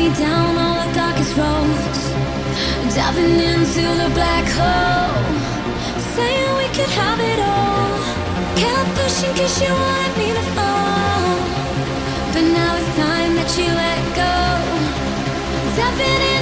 me down all the darkest roads, diving into the black hole, saying we could have it all. Kept pushing cause you wanted me to fall, but now it's time that you let go. Diving in.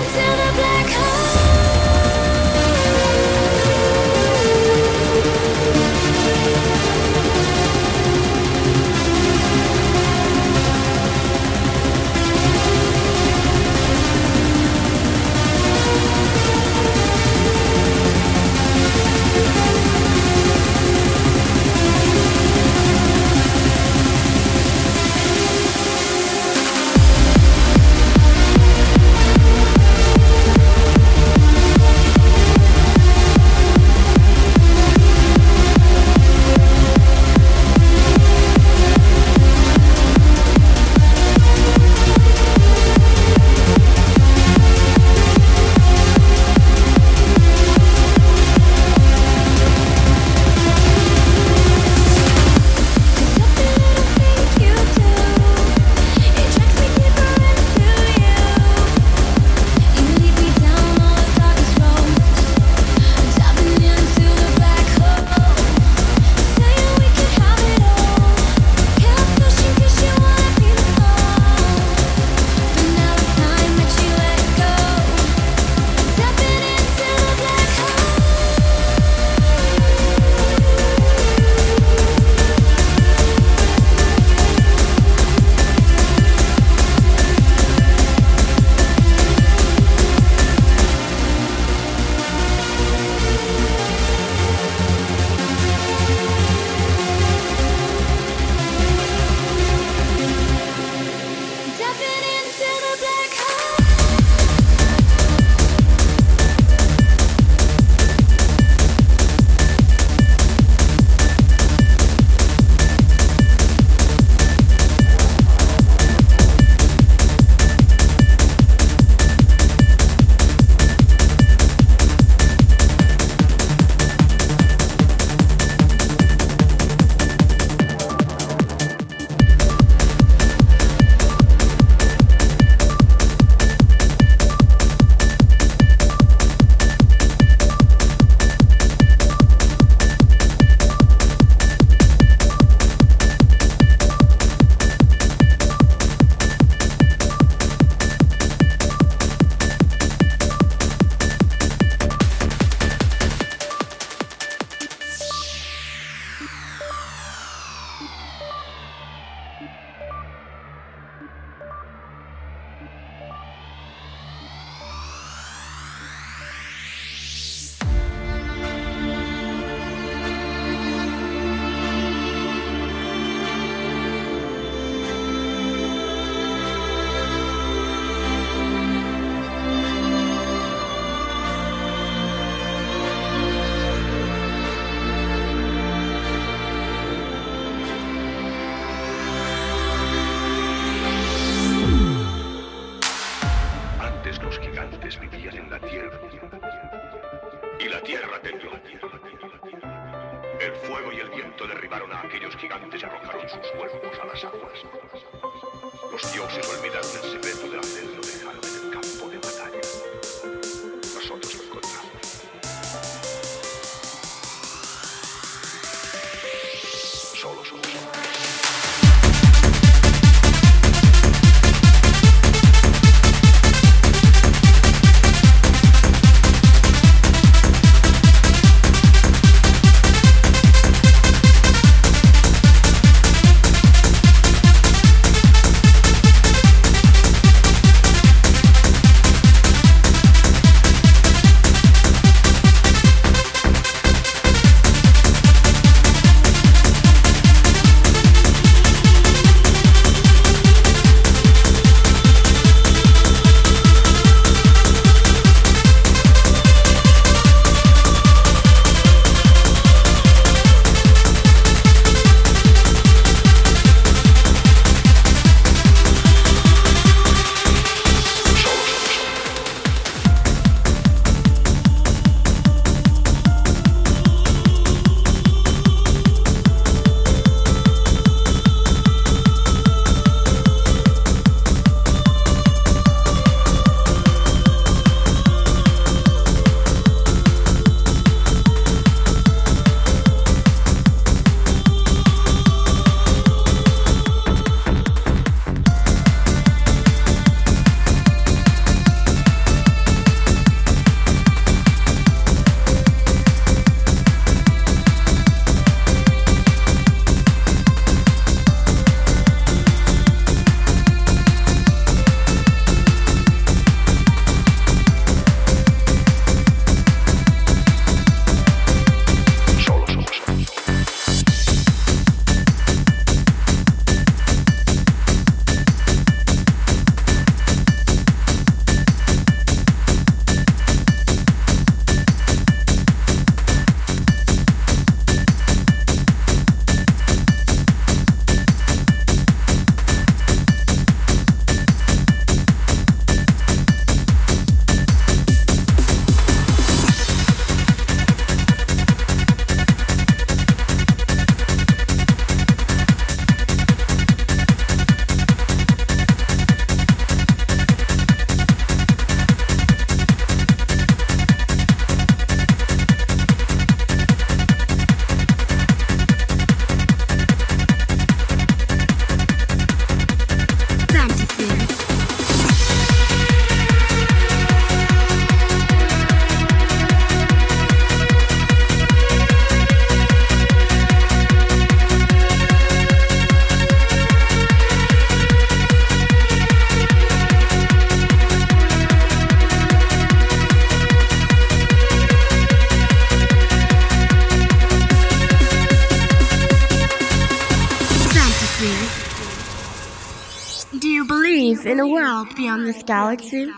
Beyond this galaxy?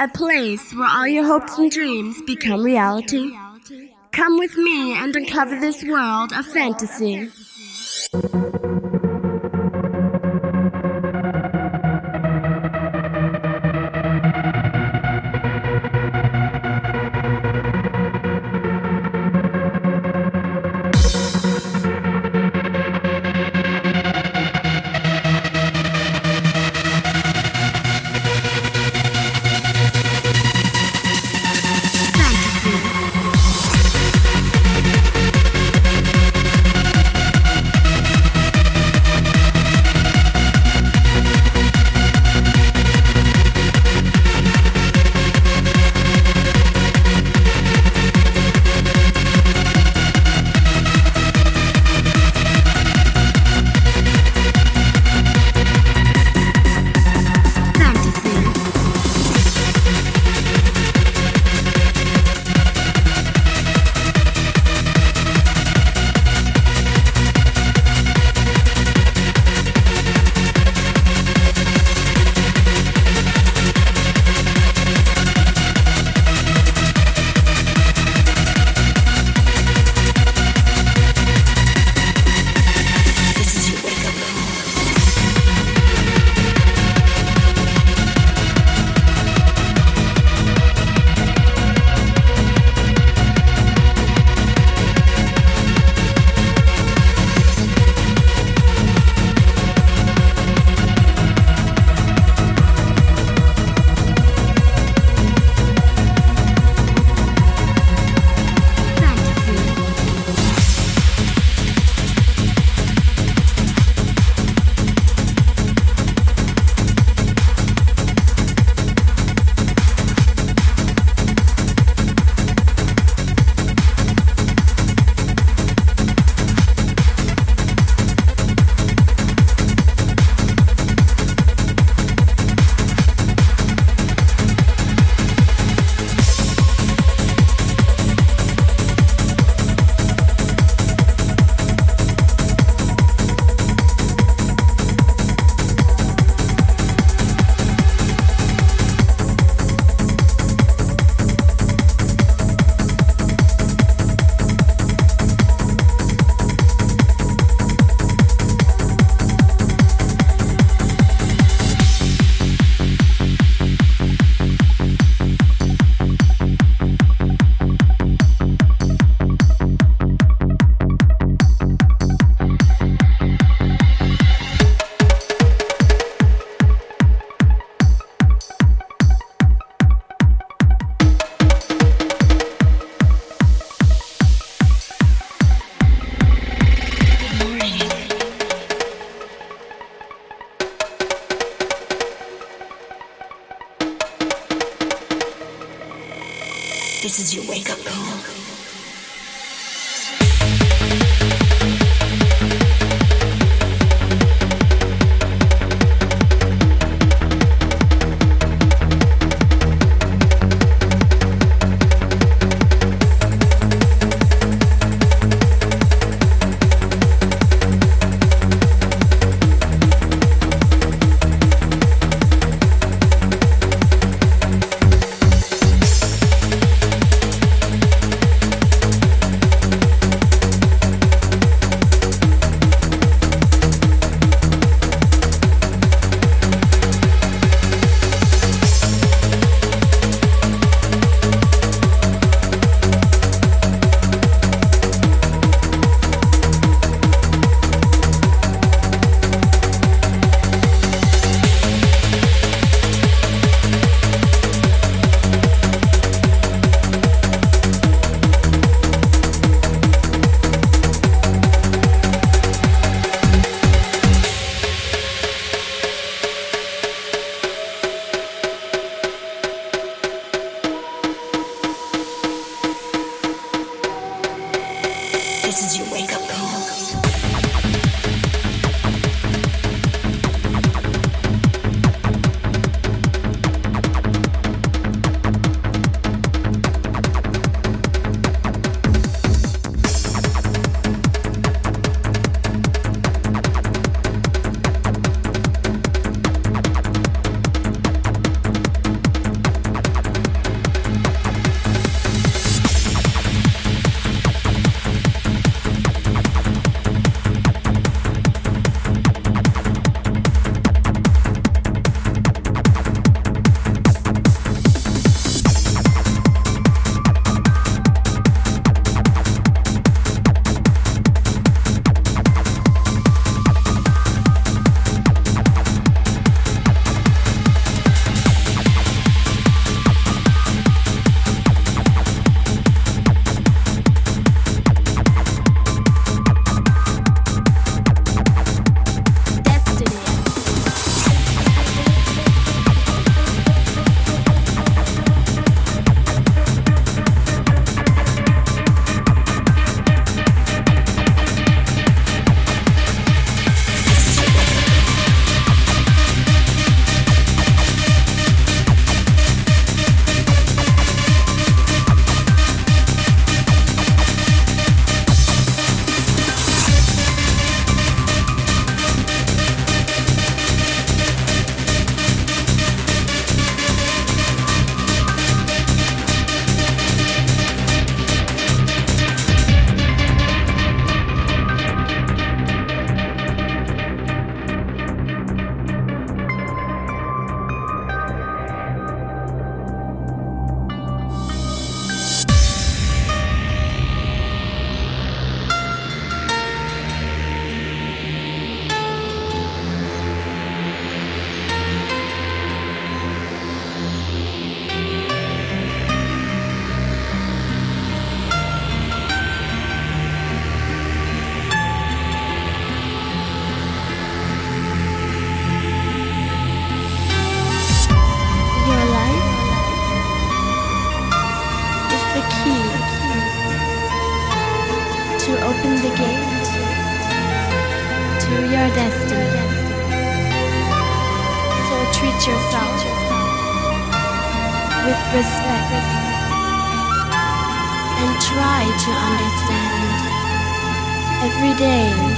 A place where all your hopes and dreams become reality? Come with me and uncover this world of. Fantasy. This is your wake up call. Every day